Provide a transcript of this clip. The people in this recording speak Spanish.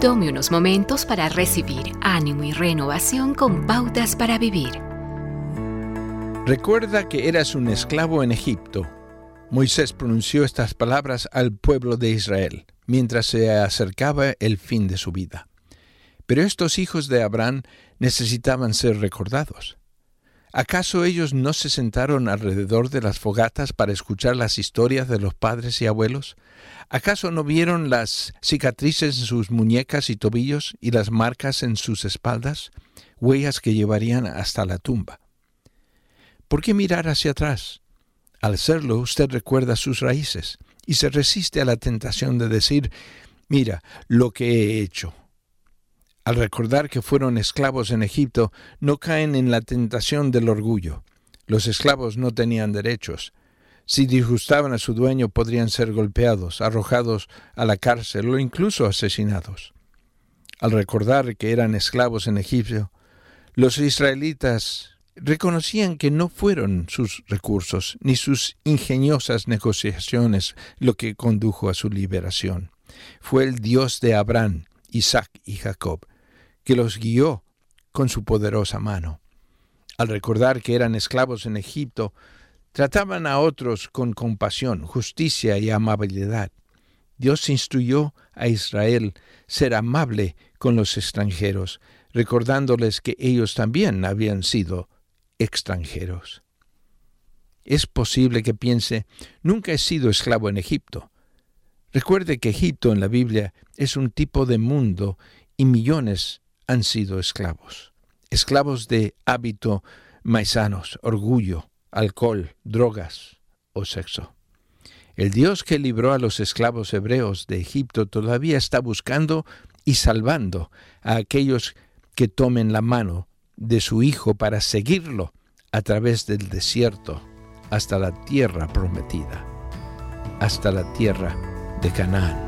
Tome unos momentos para recibir ánimo y renovación con pautas para vivir. Recuerda que eras un esclavo en Egipto. Moisés pronunció estas palabras al pueblo de Israel mientras se acercaba el fin de su vida. Pero estos hijos de Abraham necesitaban ser recordados. ¿Acaso ellos no se sentaron alrededor de las fogatas para escuchar las historias de los padres y abuelos? ¿Acaso no vieron las cicatrices en sus muñecas y tobillos y las marcas en sus espaldas, huellas que llevarían hasta la tumba? ¿Por qué mirar hacia atrás? Al hacerlo usted recuerda sus raíces y se resiste a la tentación de decir, mira lo que he hecho. Al recordar que fueron esclavos en Egipto, no caen en la tentación del orgullo. Los esclavos no tenían derechos, si disgustaban a su dueño podrían ser golpeados, arrojados a la cárcel o incluso asesinados. Al recordar que eran esclavos en Egipto, los israelitas reconocían que no fueron sus recursos ni sus ingeniosas negociaciones lo que condujo a su liberación. Fue el Dios de Abraham, Isaac y Jacob, que los guió con su poderosa mano. Al recordar que eran esclavos en Egipto, Trataban a otros con compasión, justicia y amabilidad. Dios instruyó a Israel ser amable con los extranjeros, recordándoles que ellos también habían sido extranjeros. Es posible que piense, nunca he sido esclavo en Egipto. Recuerde que Egipto en la Biblia es un tipo de mundo y millones han sido esclavos. Esclavos de hábito maisanos, orgullo, alcohol, drogas o sexo. El Dios que libró a los esclavos hebreos de Egipto todavía está buscando y salvando a aquellos que tomen la mano de su Hijo para seguirlo a través del desierto hasta la tierra prometida, hasta la tierra de Canaán.